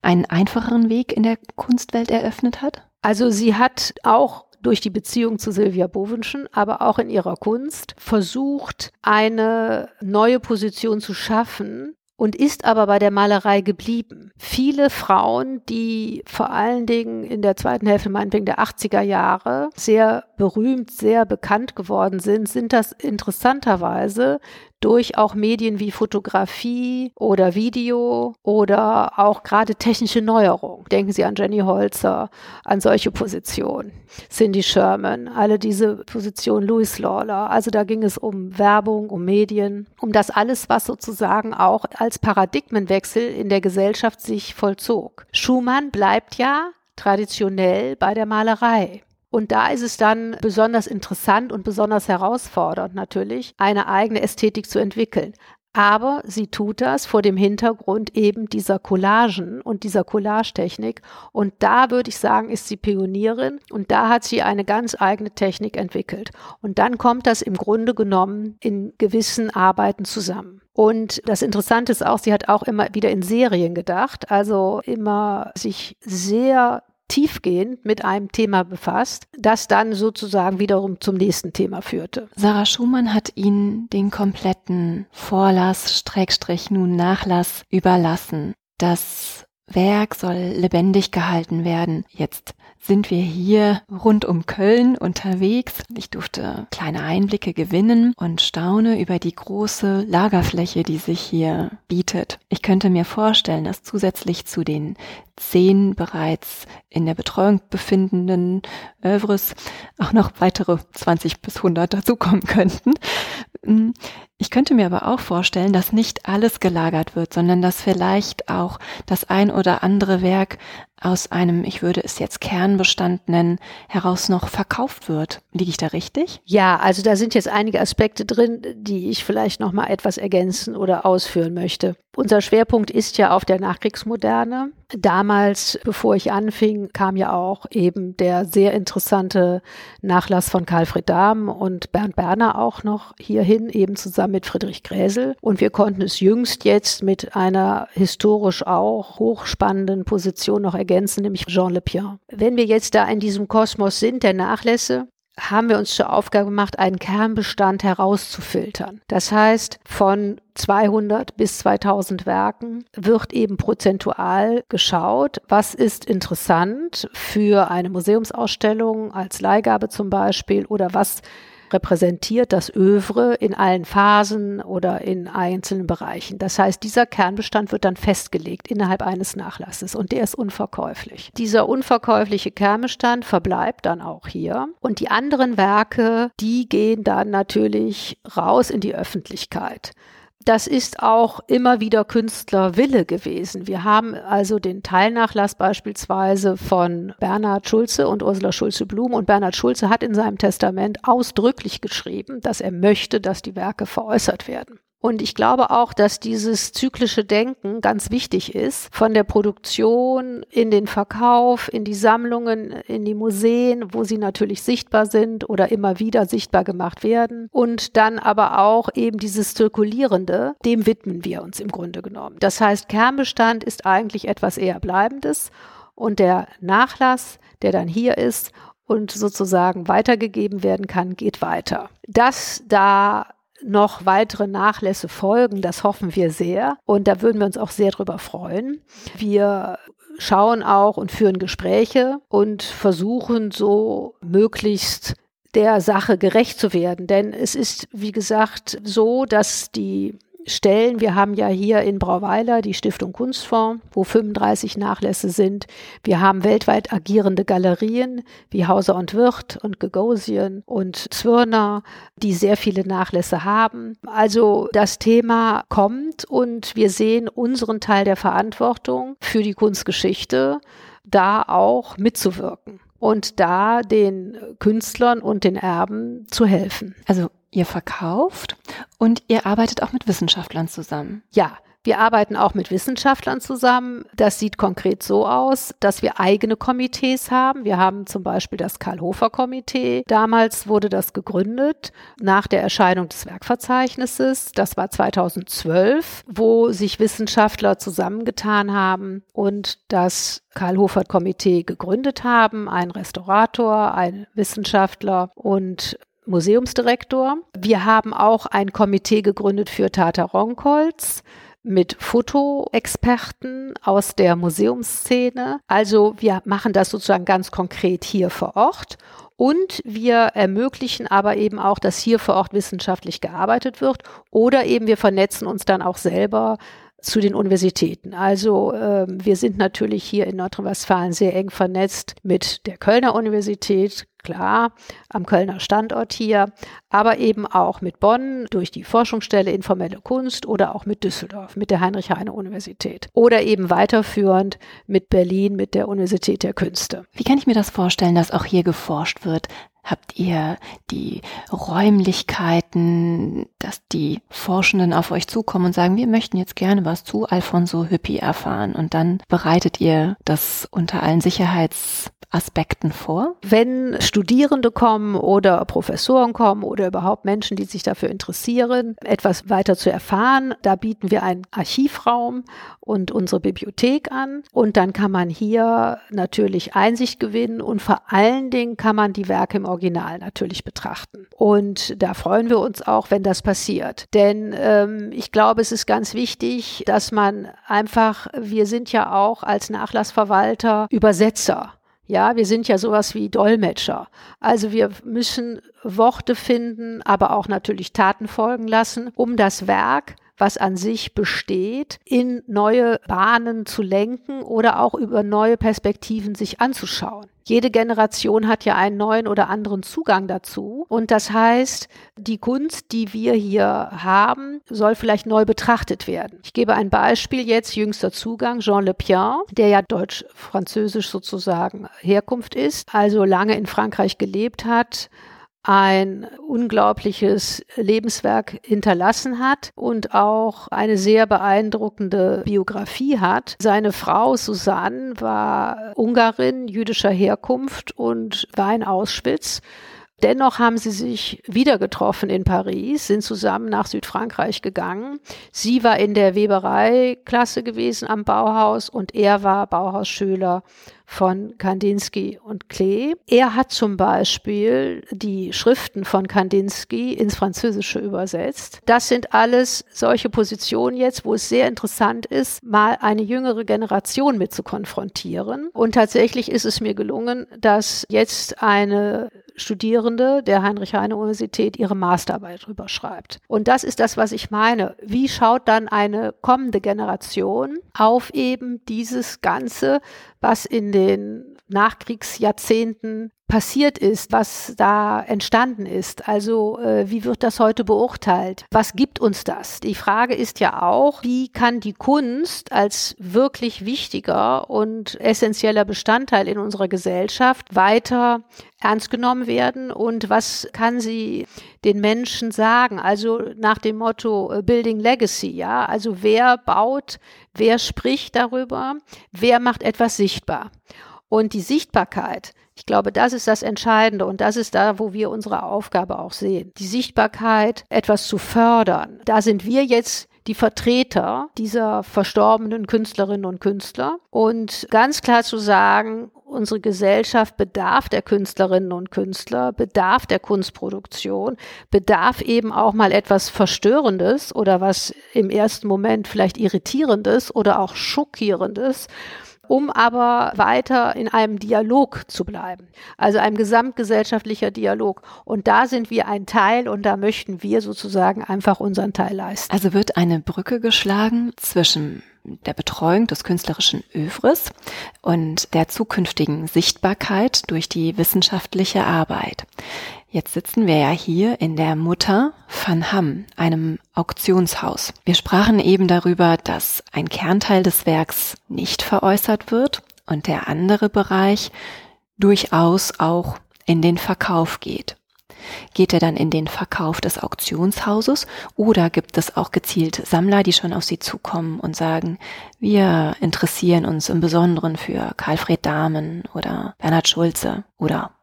einen einfacheren Weg in der Kunstwelt eröffnet hat? Also sie hat auch durch die Beziehung zu Silvia Bovenschen, aber auch in ihrer Kunst versucht, eine neue Position zu schaffen, und ist aber bei der Malerei geblieben. Viele Frauen, die vor allen Dingen in der zweiten Hälfte meinetwegen der 80er Jahre sehr berühmt, sehr bekannt geworden sind, sind das interessanterweise durch auch Medien wie Fotografie oder Video oder auch gerade technische Neuerungen. Denken Sie an Jenny Holzer, an solche Positionen. Cindy Sherman, alle diese Positionen, Louis Lawler. Also da ging es um Werbung, um Medien, um das alles, was sozusagen auch als Paradigmenwechsel in der Gesellschaft sich vollzog. Schumann bleibt ja traditionell bei der Malerei. Und da ist es dann besonders interessant und besonders herausfordernd natürlich, eine eigene Ästhetik zu entwickeln. Aber sie tut das vor dem Hintergrund eben dieser Collagen und dieser Collagetechnik. Und da würde ich sagen, ist sie Pionierin und da hat sie eine ganz eigene Technik entwickelt. Und dann kommt das im Grunde genommen in gewissen Arbeiten zusammen. Und das Interessante ist auch, sie hat auch immer wieder in Serien gedacht, also immer sich sehr tiefgehend mit einem Thema befasst, das dann sozusagen wiederum zum nächsten Thema führte. Sarah Schumann hat Ihnen den kompletten Vorlass, Streckstrich nun Nachlass überlassen. Das Werk soll lebendig gehalten werden. Jetzt sind wir hier rund um Köln unterwegs. Ich durfte kleine Einblicke gewinnen und staune über die große Lagerfläche, die sich hier bietet. Ich könnte mir vorstellen, dass zusätzlich zu den zehn bereits in der Betreuung befindenden Övres auch noch weitere 20 bis 100 dazukommen könnten. Hm, ich könnte mir aber auch vorstellen, dass nicht alles gelagert wird, sondern dass vielleicht auch das ein oder andere Werk aus einem, ich würde es jetzt Kernbestand nennen, heraus noch verkauft wird. Liege ich da richtig? Ja, also da sind jetzt einige Aspekte drin, die ich vielleicht noch mal etwas ergänzen oder ausführen möchte. Unser Schwerpunkt ist ja auf der Nachkriegsmoderne. Damals, bevor ich anfing, kam ja auch eben der sehr interessante Nachlass von Karlfried Dahm und Bernd Berner auch noch hierhin, eben zusammen mit Friedrich Gräsel. Und wir konnten es jüngst jetzt mit einer historisch auch hochspannenden Position noch ergänzen, nämlich Jean Le Pien. Wenn wir jetzt da in diesem Kosmos sind, der Nachlässe, haben wir uns zur Aufgabe gemacht, einen Kernbestand herauszufiltern. Das heißt, von 200 bis 2000 Werken wird eben prozentual geschaut, was ist interessant für eine Museumsausstellung als Leihgabe zum Beispiel oder was repräsentiert das Övre in allen Phasen oder in einzelnen Bereichen. Das heißt, dieser Kernbestand wird dann festgelegt innerhalb eines Nachlasses und der ist unverkäuflich. Dieser unverkäufliche Kernbestand verbleibt dann auch hier und die anderen Werke, die gehen dann natürlich raus in die Öffentlichkeit das ist auch immer wieder Künstlerwille gewesen. Wir haben also den Teilnachlass beispielsweise von Bernhard Schulze und Ursula Schulze-Blum und Bernhard Schulze hat in seinem Testament ausdrücklich geschrieben, dass er möchte, dass die Werke veräußert werden. Und ich glaube auch, dass dieses zyklische Denken ganz wichtig ist, von der Produktion in den Verkauf, in die Sammlungen, in die Museen, wo sie natürlich sichtbar sind oder immer wieder sichtbar gemacht werden. Und dann aber auch eben dieses Zirkulierende, dem widmen wir uns im Grunde genommen. Das heißt, Kernbestand ist eigentlich etwas eher Bleibendes und der Nachlass, der dann hier ist und sozusagen weitergegeben werden kann, geht weiter. Dass da noch weitere Nachlässe folgen. Das hoffen wir sehr. Und da würden wir uns auch sehr drüber freuen. Wir schauen auch und führen Gespräche und versuchen so möglichst der Sache gerecht zu werden. Denn es ist, wie gesagt, so, dass die Stellen. Wir haben ja hier in Brauweiler die Stiftung Kunstfonds, wo 35 Nachlässe sind. Wir haben weltweit agierende Galerien wie Hauser und Wirth und Gagosian und Zwirner, die sehr viele Nachlässe haben. Also das Thema kommt und wir sehen unseren Teil der Verantwortung für die Kunstgeschichte, da auch mitzuwirken und da den Künstlern und den Erben zu helfen. Also ihr verkauft und ihr arbeitet auch mit Wissenschaftlern zusammen. Ja, wir arbeiten auch mit Wissenschaftlern zusammen. Das sieht konkret so aus, dass wir eigene Komitees haben. Wir haben zum Beispiel das Karl-Hofer-Komitee. Damals wurde das gegründet nach der Erscheinung des Werkverzeichnisses. Das war 2012, wo sich Wissenschaftler zusammengetan haben und das Karl-Hofer-Komitee gegründet haben. Ein Restaurator, ein Wissenschaftler und Museumsdirektor. Wir haben auch ein Komitee gegründet für Tata Ronkholz mit Fotoexperten aus der Museumsszene. Also wir machen das sozusagen ganz konkret hier vor Ort. Und wir ermöglichen aber eben auch, dass hier vor Ort wissenschaftlich gearbeitet wird. Oder eben wir vernetzen uns dann auch selber zu den Universitäten. Also äh, wir sind natürlich hier in Nordrhein-Westfalen sehr eng vernetzt mit der Kölner Universität, klar, am Kölner Standort hier, aber eben auch mit Bonn durch die Forschungsstelle Informelle Kunst oder auch mit Düsseldorf, mit der Heinrich-Heine-Universität oder eben weiterführend mit Berlin, mit der Universität der Künste. Wie kann ich mir das vorstellen, dass auch hier geforscht wird? Habt ihr die Räumlichkeiten, dass die Forschenden auf euch zukommen und sagen, wir möchten jetzt gerne was zu Alfonso Hüppi erfahren und dann bereitet ihr das unter allen Sicherheits Aspekten vor? Wenn Studierende kommen oder Professoren kommen oder überhaupt Menschen, die sich dafür interessieren, etwas weiter zu erfahren, da bieten wir einen Archivraum und unsere Bibliothek an. Und dann kann man hier natürlich Einsicht gewinnen und vor allen Dingen kann man die Werke im Original natürlich betrachten. Und da freuen wir uns auch, wenn das passiert. Denn ähm, ich glaube, es ist ganz wichtig, dass man einfach, wir sind ja auch als Nachlassverwalter Übersetzer. Ja, wir sind ja sowas wie Dolmetscher. Also wir müssen Worte finden, aber auch natürlich Taten folgen lassen, um das Werk was an sich besteht, in neue Bahnen zu lenken oder auch über neue Perspektiven sich anzuschauen. Jede Generation hat ja einen neuen oder anderen Zugang dazu. Und das heißt, die Kunst, die wir hier haben, soll vielleicht neu betrachtet werden. Ich gebe ein Beispiel jetzt, jüngster Zugang, Jean Le Pian, der ja deutsch-französisch sozusagen Herkunft ist, also lange in Frankreich gelebt hat, ein unglaubliches Lebenswerk hinterlassen hat und auch eine sehr beeindruckende Biografie hat. Seine Frau Susanne war Ungarin jüdischer Herkunft und war in Auschwitz. Dennoch haben sie sich wieder getroffen in Paris, sind zusammen nach Südfrankreich gegangen. Sie war in der Webereiklasse gewesen am Bauhaus und er war Bauhausschüler von Kandinsky und Klee. Er hat zum Beispiel die Schriften von Kandinsky ins Französische übersetzt. Das sind alles solche Positionen jetzt, wo es sehr interessant ist, mal eine jüngere Generation mit zu konfrontieren. Und tatsächlich ist es mir gelungen, dass jetzt eine Studierende der Heinrich-Heine-Universität ihre Masterarbeit drüber schreibt. Und das ist das, was ich meine. Wie schaut dann eine kommende Generation auf eben dieses Ganze, was in den Nachkriegsjahrzehnten passiert ist, was da entstanden ist. Also äh, wie wird das heute beurteilt? Was gibt uns das? Die Frage ist ja auch, wie kann die Kunst als wirklich wichtiger und essentieller Bestandteil in unserer Gesellschaft weiter ernst genommen werden und was kann sie den Menschen sagen? Also nach dem Motto äh, Building Legacy, ja? Also wer baut, wer spricht darüber, wer macht etwas sichtbar? Und die Sichtbarkeit, ich glaube, das ist das Entscheidende und das ist da, wo wir unsere Aufgabe auch sehen. Die Sichtbarkeit, etwas zu fördern. Da sind wir jetzt die Vertreter dieser verstorbenen Künstlerinnen und Künstler und ganz klar zu sagen, unsere Gesellschaft bedarf der Künstlerinnen und Künstler, bedarf der Kunstproduktion, bedarf eben auch mal etwas Verstörendes oder was im ersten Moment vielleicht Irritierendes oder auch Schockierendes um aber weiter in einem Dialog zu bleiben. Also ein gesamtgesellschaftlicher Dialog. Und da sind wir ein Teil und da möchten wir sozusagen einfach unseren Teil leisten. Also wird eine Brücke geschlagen zwischen der Betreuung des künstlerischen Övres und der zukünftigen Sichtbarkeit durch die wissenschaftliche Arbeit. Jetzt sitzen wir ja hier in der Mutter van Ham, einem Auktionshaus. Wir sprachen eben darüber, dass ein Kernteil des Werks nicht veräußert wird und der andere Bereich durchaus auch in den Verkauf geht. Geht er dann in den Verkauf des Auktionshauses oder gibt es auch gezielt Sammler, die schon auf Sie zukommen und sagen, wir interessieren uns im Besonderen für Karlfried Dahmen oder Bernhard Schulze oder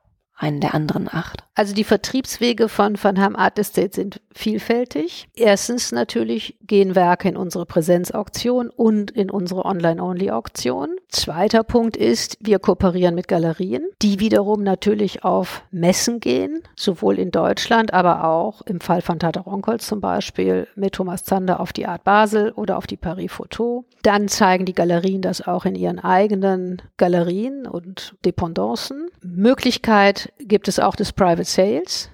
einen der anderen acht? Also die Vertriebswege von Van Ham Art Estate sind vielfältig. Erstens natürlich gehen Werke in unsere Präsenzauktion und in unsere Online-Only-Auktion. Zweiter Punkt ist, wir kooperieren mit Galerien, die wiederum natürlich auf Messen gehen, sowohl in Deutschland, aber auch im Fall von Tata Ronkholz zum Beispiel mit Thomas Zander auf die Art Basel oder auf die Paris Photo. Dann zeigen die Galerien das auch in ihren eigenen Galerien und Dependancen. Möglichkeit gibt es auch des Private Sales.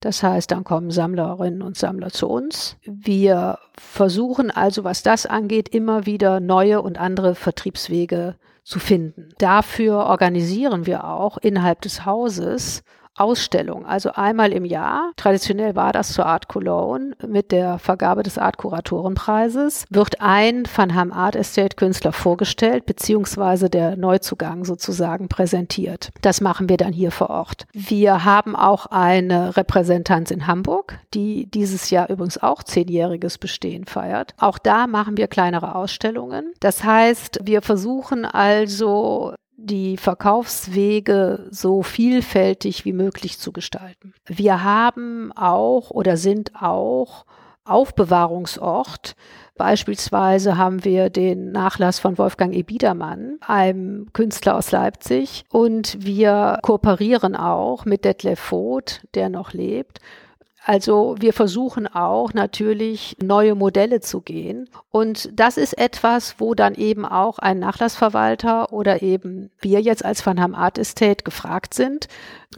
Das heißt, dann kommen Sammlerinnen und Sammler zu uns. Wir versuchen also, was das angeht, immer wieder neue und andere Vertriebswege zu finden. Dafür organisieren wir auch innerhalb des Hauses Ausstellung. Also einmal im Jahr, traditionell war das zur Art Cologne mit der Vergabe des Art Kuratorenpreises, wird ein Van Ham Art Estate Künstler vorgestellt, beziehungsweise der Neuzugang sozusagen präsentiert. Das machen wir dann hier vor Ort. Wir haben auch eine Repräsentanz in Hamburg, die dieses Jahr übrigens auch zehnjähriges Bestehen feiert. Auch da machen wir kleinere Ausstellungen. Das heißt, wir versuchen also die Verkaufswege so vielfältig wie möglich zu gestalten. Wir haben auch oder sind auch Aufbewahrungsort. Beispielsweise haben wir den Nachlass von Wolfgang E. Biedermann, einem Künstler aus Leipzig. Und wir kooperieren auch mit Detlef Voth, der noch lebt, also wir versuchen auch natürlich neue Modelle zu gehen. Und das ist etwas, wo dann eben auch ein Nachlassverwalter oder eben wir jetzt als Van Ham Art Estate gefragt sind,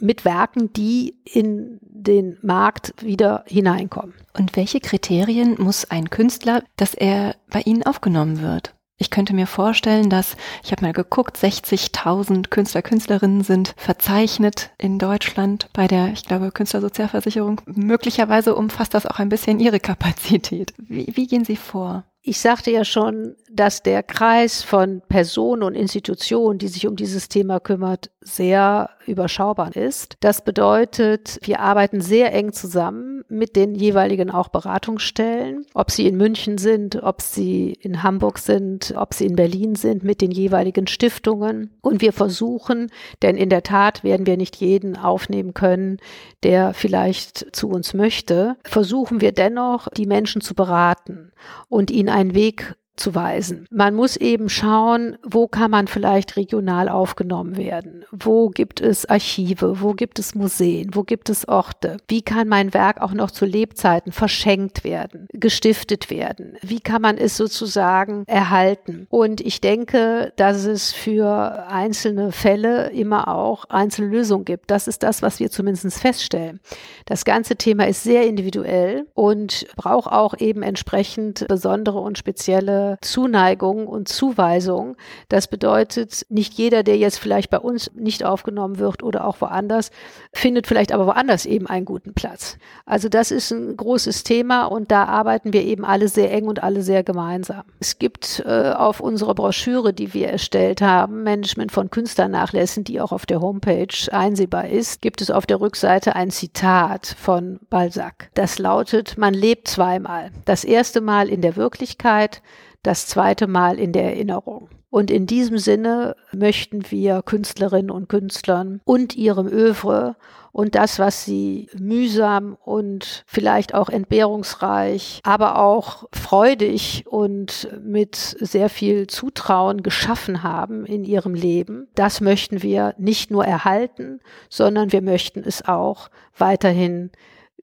mit Werken, die in den Markt wieder hineinkommen. Und welche Kriterien muss ein Künstler, dass er bei Ihnen aufgenommen wird? Ich könnte mir vorstellen, dass, ich habe mal geguckt, 60.000 Künstler, Künstlerinnen sind verzeichnet in Deutschland bei der, ich glaube, Künstlersozialversicherung. Möglicherweise umfasst das auch ein bisschen Ihre Kapazität. Wie, wie gehen Sie vor? Ich sagte ja schon, dass der Kreis von Personen und Institutionen, die sich um dieses Thema kümmert, sehr überschaubar ist. Das bedeutet, wir arbeiten sehr eng zusammen mit den jeweiligen auch Beratungsstellen, ob sie in München sind, ob sie in Hamburg sind, ob sie in Berlin sind, mit den jeweiligen Stiftungen. Und wir versuchen, denn in der Tat werden wir nicht jeden aufnehmen können, der vielleicht zu uns möchte, versuchen wir dennoch, die Menschen zu beraten und ihnen einen Weg zu weisen. Man muss eben schauen, wo kann man vielleicht regional aufgenommen werden? Wo gibt es Archive? Wo gibt es Museen? Wo gibt es Orte? Wie kann mein Werk auch noch zu Lebzeiten verschenkt werden, gestiftet werden? Wie kann man es sozusagen erhalten? Und ich denke, dass es für einzelne Fälle immer auch einzelne Lösungen gibt. Das ist das, was wir zumindest feststellen. Das ganze Thema ist sehr individuell und braucht auch eben entsprechend besondere und spezielle Zuneigung und Zuweisung. Das bedeutet, nicht jeder, der jetzt vielleicht bei uns nicht aufgenommen wird oder auch woanders, findet vielleicht aber woanders eben einen guten Platz. Also das ist ein großes Thema und da arbeiten wir eben alle sehr eng und alle sehr gemeinsam. Es gibt äh, auf unserer Broschüre, die wir erstellt haben, Management von Künstlernachlässen, die auch auf der Homepage einsehbar ist, gibt es auf der Rückseite ein Zitat von Balzac. Das lautet, man lebt zweimal. Das erste Mal in der Wirklichkeit, das zweite Mal in der Erinnerung. Und in diesem Sinne möchten wir Künstlerinnen und Künstlern und ihrem Övre und das, was sie mühsam und vielleicht auch entbehrungsreich, aber auch freudig und mit sehr viel Zutrauen geschaffen haben in ihrem Leben, das möchten wir nicht nur erhalten, sondern wir möchten es auch weiterhin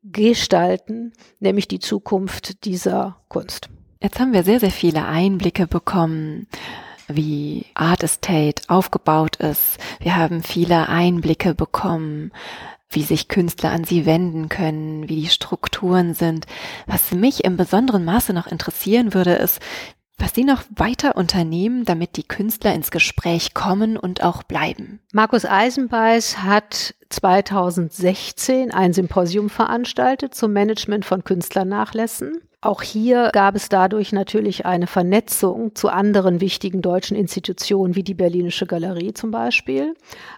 gestalten, nämlich die Zukunft dieser Kunst. Jetzt haben wir sehr, sehr viele Einblicke bekommen, wie Art Estate aufgebaut ist. Wir haben viele Einblicke bekommen, wie sich Künstler an sie wenden können, wie die Strukturen sind. Was mich im besonderen Maße noch interessieren würde, ist, was Sie noch weiter unternehmen, damit die Künstler ins Gespräch kommen und auch bleiben. Markus Eisenbeiß hat 2016 ein Symposium veranstaltet zum Management von Künstlernachlässen. Auch hier gab es dadurch natürlich eine Vernetzung zu anderen wichtigen deutschen Institutionen wie die Berlinische Galerie zum Beispiel,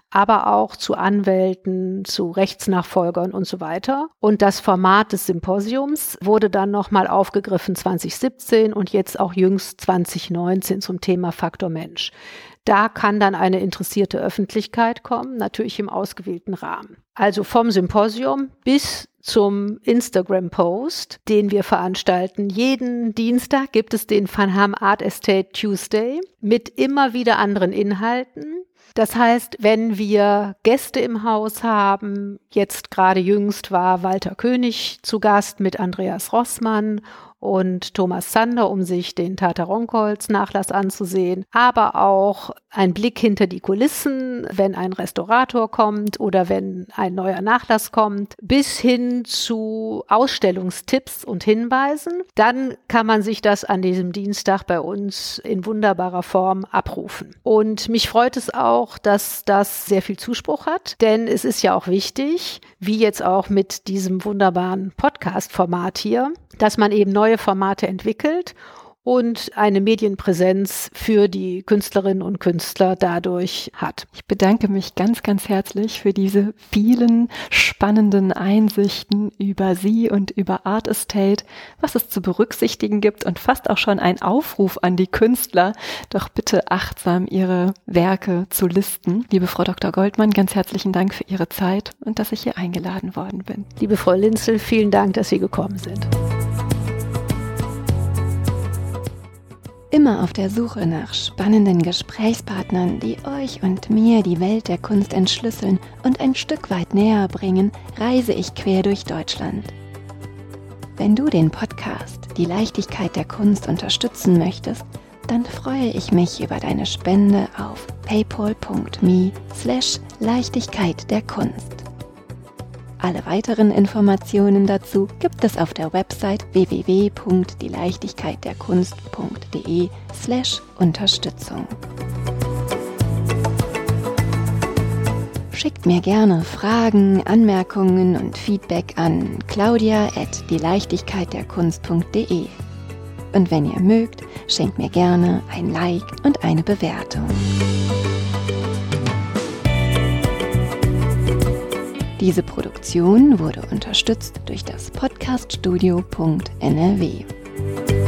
aber auch zu Anwälten, zu Rechtsnachfolgern und so weiter. Und das Format des Symposiums wurde dann nochmal aufgegriffen 2017 und jetzt auch jüngst 2019 zum Thema Faktor Mensch. Da kann dann eine interessierte Öffentlichkeit kommen, natürlich im ausgewählten Rahmen. Also vom Symposium bis zum Instagram-Post, den wir veranstalten. Jeden Dienstag gibt es den Van Ham Art Estate Tuesday mit immer wieder anderen Inhalten. Das heißt, wenn wir Gäste im Haus haben, jetzt gerade jüngst war Walter König zu Gast mit Andreas Rossmann und Thomas Sander, um sich den Tataronkholz Nachlass anzusehen, aber auch ein Blick hinter die Kulissen, wenn ein Restaurator kommt oder wenn ein neuer Nachlass kommt, bis hin zu Ausstellungstipps und Hinweisen. Dann kann man sich das an diesem Dienstag bei uns in wunderbarer Form abrufen. Und mich freut es auch, dass das sehr viel Zuspruch hat, denn es ist ja auch wichtig, wie jetzt auch mit diesem wunderbaren Podcast-Format hier, dass man eben neue Formate entwickelt und eine Medienpräsenz für die Künstlerinnen und Künstler dadurch hat. Ich bedanke mich ganz, ganz herzlich für diese vielen spannenden Einsichten über Sie und über Art Estate, was es zu berücksichtigen gibt und fast auch schon ein Aufruf an die Künstler, doch bitte achtsam ihre Werke zu listen. Liebe Frau Dr. Goldmann, ganz herzlichen Dank für Ihre Zeit und dass ich hier eingeladen worden bin. Liebe Frau Linzel, vielen Dank, dass Sie gekommen sind. Immer auf der Suche nach spannenden Gesprächspartnern, die euch und mir die Welt der Kunst entschlüsseln und ein Stück weit näher bringen, reise ich quer durch Deutschland. Wenn du den Podcast Die Leichtigkeit der Kunst unterstützen möchtest, dann freue ich mich über deine Spende auf paypal.me slash Leichtigkeit der Kunst. Alle weiteren Informationen dazu gibt es auf der Website www.dieleichtigkeitderkunst.de slash Unterstützung. Schickt mir gerne Fragen, Anmerkungen und Feedback an claudia at dieleichtigkeitderkunst.de. Und wenn ihr mögt, schenkt mir gerne ein Like und eine Bewertung. Diese Produktion wurde unterstützt durch das Podcaststudio.nrw.